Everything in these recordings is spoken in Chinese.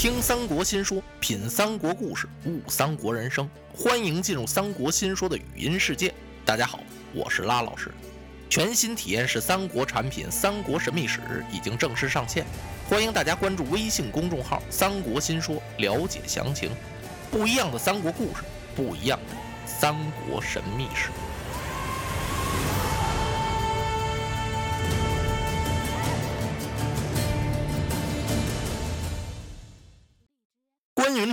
听三国新说，品三国故事，悟三国人生。欢迎进入三国新说的语音世界。大家好，我是拉老师。全新体验式三国产品《三国神秘史》已经正式上线，欢迎大家关注微信公众号“三国新说”了解详情。不一样的三国故事，不一样的三国神秘史。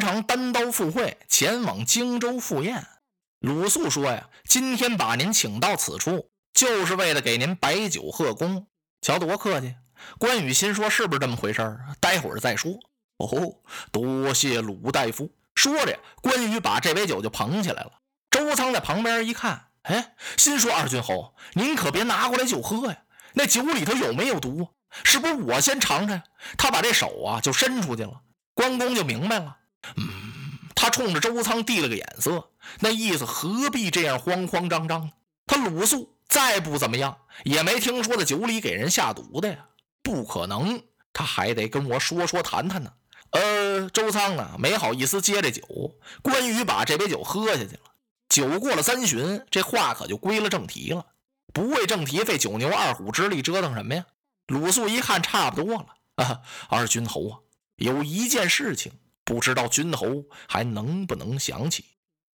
关云长单刀赴会，前往荆州赴宴。鲁肃说：“呀，今天把您请到此处，就是为了给您摆酒贺功。瞧多客气。”关羽心说：“是不是这么回事儿？待会儿再说。”哦，多谢鲁大夫。说着，关羽把这杯酒就捧起来了。周仓在旁边一看，哎，心说：“二军侯，您可别拿过来就喝呀，那酒里头有没有毒？是不是我先尝尝？”他把这手啊就伸出去了，关公就明白了。嗯，他冲着周仓递了个眼色，那意思何必这样慌慌张张？他鲁肃再不怎么样，也没听说在酒里给人下毒的呀，不可能，他还得跟我说说谈谈呢。呃，周仓啊，没好意思接这酒。关羽把这杯酒喝下去了。酒过了三巡，这话可就归了正题了。不为正题，费九牛二虎之力折腾什么呀？鲁肃一看差不多了啊，二军侯啊，有一件事情。不知道君侯还能不能想起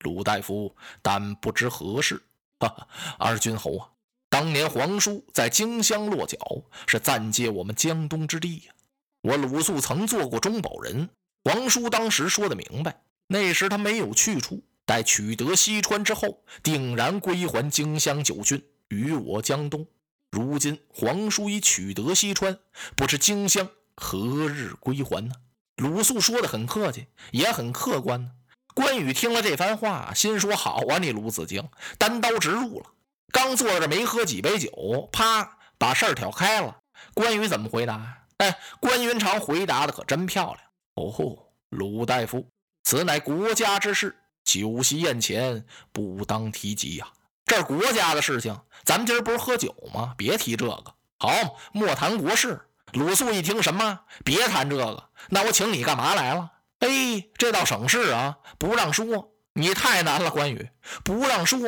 鲁大夫，但不知何事。哈哈，二君侯啊，当年皇叔在荆襄落脚，是暂借我们江东之地呀。我鲁肃曾做过中保人，皇叔当时说的明白，那时他没有去处，待取得西川之后，定然归还荆襄九郡与我江东。如今皇叔已取得西川，不知荆襄何日归还呢？鲁肃说的很客气，也很客观呢。关羽听了这番话，心说：“好啊，你鲁子敬，单刀直入了。刚坐着没喝几杯酒，啪，把事儿挑开了。”关羽怎么回答？哎，关云长回答的可真漂亮。哦，鲁大夫，此乃国家之事，酒席宴前不当提及呀。这是国家的事情，咱们今儿不是喝酒吗？别提这个。好，莫谈国事。鲁肃一听，什么？别谈这个，那我请你干嘛来了？哎，这倒省事啊，不让说，你太难了，关羽，不让说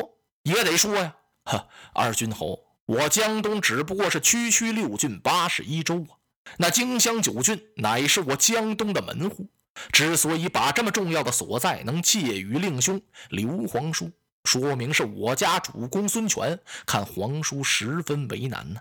也得说呀。呵，二军侯，我江东只不过是区区六郡八十一州啊，那荆襄九郡乃是我江东的门户。之所以把这么重要的所在能借与令兄刘皇叔，说明是我家主公孙权看皇叔十分为难呢。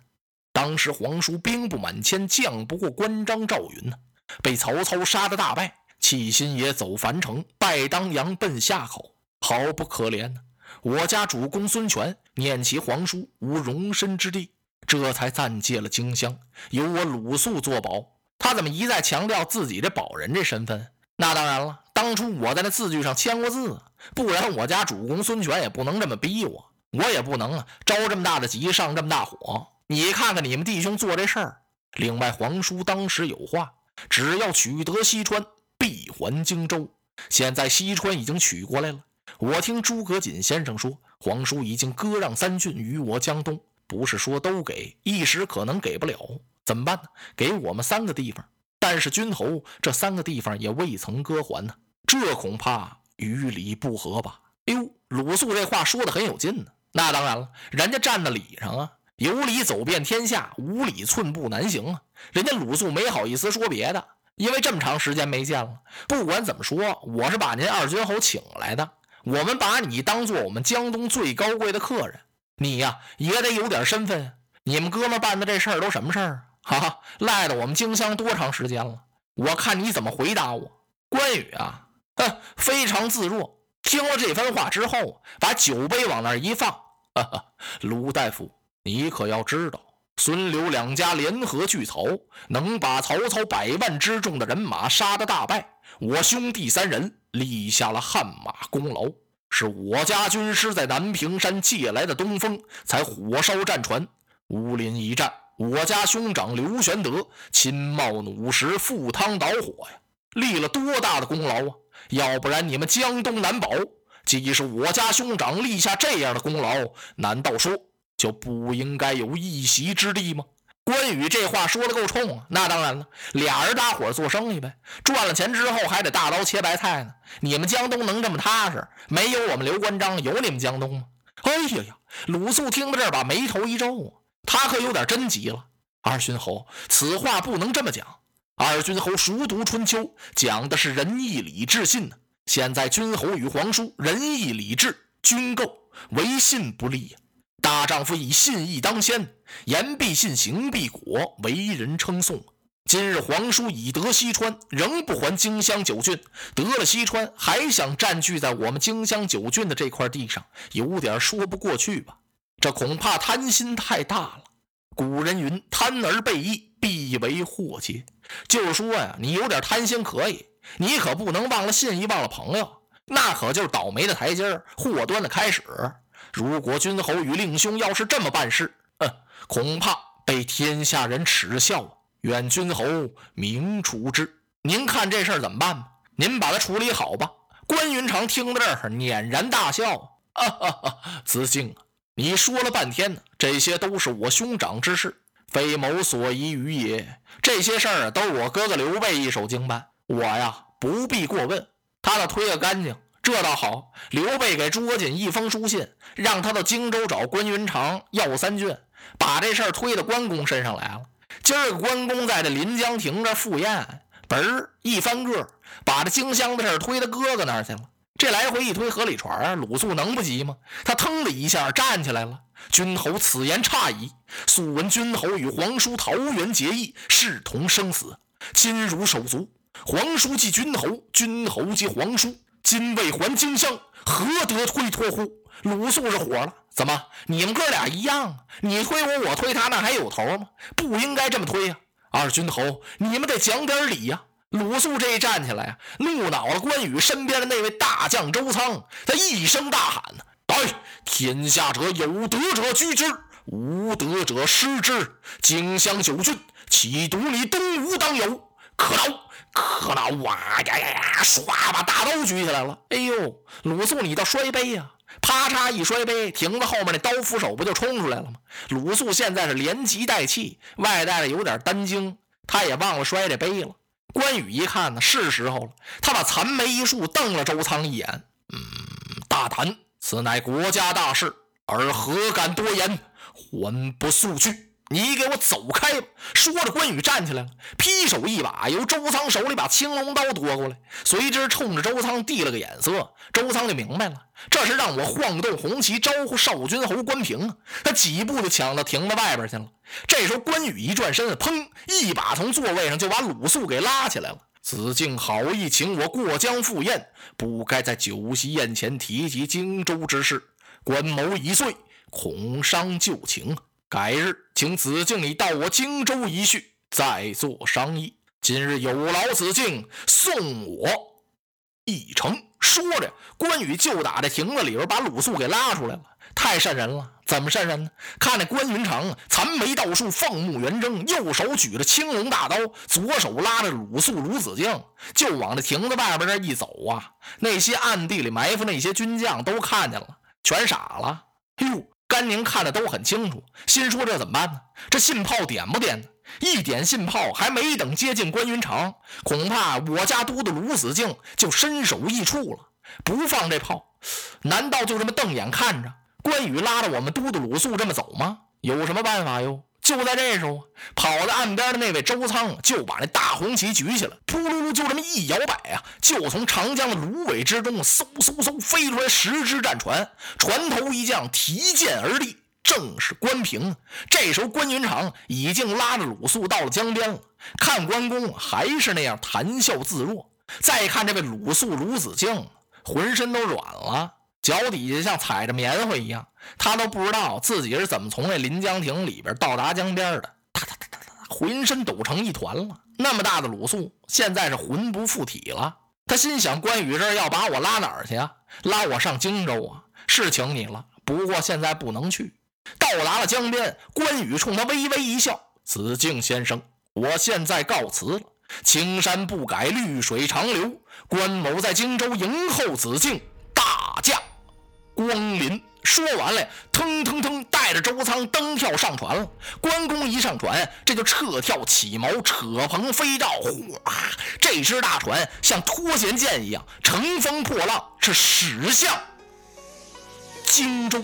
当时皇叔兵不满千，将不过关张赵云呢，被曹操杀得大败，弃新野走樊城，拜当阳奔夏口，好不可怜呢。我家主公孙权念其皇叔无容身之地，这才暂借了荆襄，由我鲁肃作保。他怎么一再强调自己这保人这身份？那当然了，当初我在那字据上签过字，不然我家主公孙权也不能这么逼我，我也不能啊着这么大的急，上这么大火。你看看你们弟兄做这事儿。另外，皇叔当时有话，只要取得西川，必还荆州。现在西川已经取过来了。我听诸葛瑾先生说，皇叔已经割让三郡与我江东，不是说都给，一时可能给不了。怎么办呢？给我们三个地方，但是君侯这三个地方也未曾割还呢，这恐怕与理不合吧？哎呦，鲁肃这话说的很有劲呢。那当然了，人家站在理上啊。有理走遍天下，无理寸步难行啊！人家鲁肃没好意思说别的，因为这么长时间没见了。不管怎么说，我是把您二军侯请来的，我们把你当做我们江东最高贵的客人，你呀也得有点身份。你们哥们办的这事儿都什么事儿？哈哈，赖了我们荆襄多长时间了？我看你怎么回答我。关羽啊，哼，非常自若。听了这番话之后，把酒杯往那一放，哈哈，鲁大夫。你可要知道，孙刘两家联合拒曹，能把曹操百万之众的人马杀得大败。我兄弟三人立下了汗马功劳，是我家军师在南屏山借来的东风，才火烧战船。乌林一战，我家兄长刘玄德亲冒弩石赴汤蹈火呀，立了多大的功劳啊！要不然你们江东难保。既是我家兄长立下这样的功劳，难道说？就不应该有一席之地吗？关羽这话说的够冲啊！那当然了，俩人搭伙做生意呗，赚了钱之后还得大刀切白菜呢。你们江东能这么踏实？没有我们刘关张，有你们江东吗？哎呀呀！鲁肃听到这儿，把眉头一皱啊，他可有点真急了。二军侯，此话不能这么讲。二军侯熟读春秋，讲的是仁义礼智信呢。现在君侯与皇叔，仁义礼智均够，唯信不立呀。大丈夫以信义当先，言必信，行必果，为人称颂。今日皇叔已得西川，仍不还荆襄九郡。得了西川，还想占据在我们荆襄九郡的这块地上，有点说不过去吧？这恐怕贪心太大了。古人云：“贪而被义，必为祸结。”就是说呀，你有点贪心可以，你可不能忘了信义，忘了朋友，那可就是倒霉的台阶祸端的开始。如果君侯与令兄要是这么办事，嗯，恐怕被天下人耻笑啊。愿君侯明处之。您看这事儿怎么办吧？您把它处理好吧。关云长听到这儿，辇然大笑：“哈哈哈，子敬啊，你说了半天呢，这些都是我兄长之事，非某所宜于也。这些事儿都我哥哥刘备一手经办，我呀不必过问，他倒推个干净。”这倒好，刘备给朱国瑾一封书信，让他到荆州找关云长要三卷，把这事儿推到关公身上来了。今儿个关公在这临江亭这赴宴，嘣儿一翻个，把这荆襄的事儿推到哥哥那儿去了。这来回一推河里船，鲁肃能不急吗？他腾的一下站起来了。君侯此言差矣。素闻君侯与皇叔桃园结义，视同生死，今如手足。皇叔即君侯，君侯即皇叔。今未还荆襄，何得推脱乎？鲁肃是火了，怎么？你们哥俩一样？你推我，我推他，那还有头吗？不应该这么推呀！二军头，你们得讲点理呀！鲁肃这一站起来啊，怒恼了关羽身边的那位大将周仓，他一声大喊：“呢：“来！天下者有德者居之，无德者失之。荆襄九郡，岂独你东吴当有？可恼！”可恼！哇呀呀呀！唰，把大刀举起来了。哎呦，鲁肃，你倒摔杯呀！啪嚓一摔杯，亭子后面那刀斧手不就冲出来了吗？鲁肃现在是连急带气，外带的有点担惊，他也忘了摔这杯了。关羽一看呢，是时候了，他把残眉一竖，瞪了周仓一眼。嗯，大胆！此乃国家大事，而何敢多言？还不速去！你给我走开吧！说着，关羽站起来了，劈手一把由周仓手里把青龙刀夺过来，随之冲着周仓递了个眼色。周仓就明白了，这是让我晃动红旗招呼少君侯关平啊！他几步就抢到亭子外边去了。这时候，关羽一转身，砰，一把从座位上就把鲁肃给拉起来了。子敬好意请我过江赴宴，不该在酒席宴前提及荆州之事。关某已醉，恐伤旧情。改日，请子敬你到我荆州一叙，再做商议。今日有劳子敬送我一程。说着，关羽就打这亭子里边把鲁肃给拉出来了。太瘆人了！怎么瘆人呢？看那关云长，残眉倒竖，凤目圆睁，右手举着青龙大刀，左手拉着鲁肃、鲁子敬，就往这亭子外边这一走啊。那些暗地里埋伏那些军将都看见了，全傻了。哎呦！甘宁看的都很清楚，心说这怎么办呢？这信炮点不点呢？一点信炮，还没等接近关云长，恐怕我家都督鲁子敬就身首异处了。不放这炮，难道就这么瞪眼看着关羽拉着我们都督鲁肃这么走吗？有什么办法哟？就在这时候，跑到岸边的那位周仓就把那大红旗举起来，噗噜噜，就这么一摇摆啊，就从长江的芦苇之中嗖嗖嗖飞出来十只战船，船头一将提剑而立，正是关平。这时候，关云长已经拉着鲁肃到了江边了，看关公还是那样谈笑自若，再看这位鲁肃鲁子敬，浑身都软了。脚底下像踩着棉花一样，他都不知道自己是怎么从那临江亭里边到达江边的。哒哒哒哒哒，浑身抖成一团了。那么大的鲁肃，现在是魂不附体了。他心想：关羽这要把我拉哪儿去啊？拉我上荆州啊？是请你了，不过现在不能去。到达了江边，关羽冲他微微一笑：“子敬先生，我现在告辞了。青山不改，绿水长流。关某在荆州迎候子敬大驾。”光临说完了，腾腾腾，带着周仓登跳上船了。关公一上船，这就撤跳起锚，扯棚飞罩，哗！这只大船像脱弦箭一样，乘风破浪，是驶向荆州。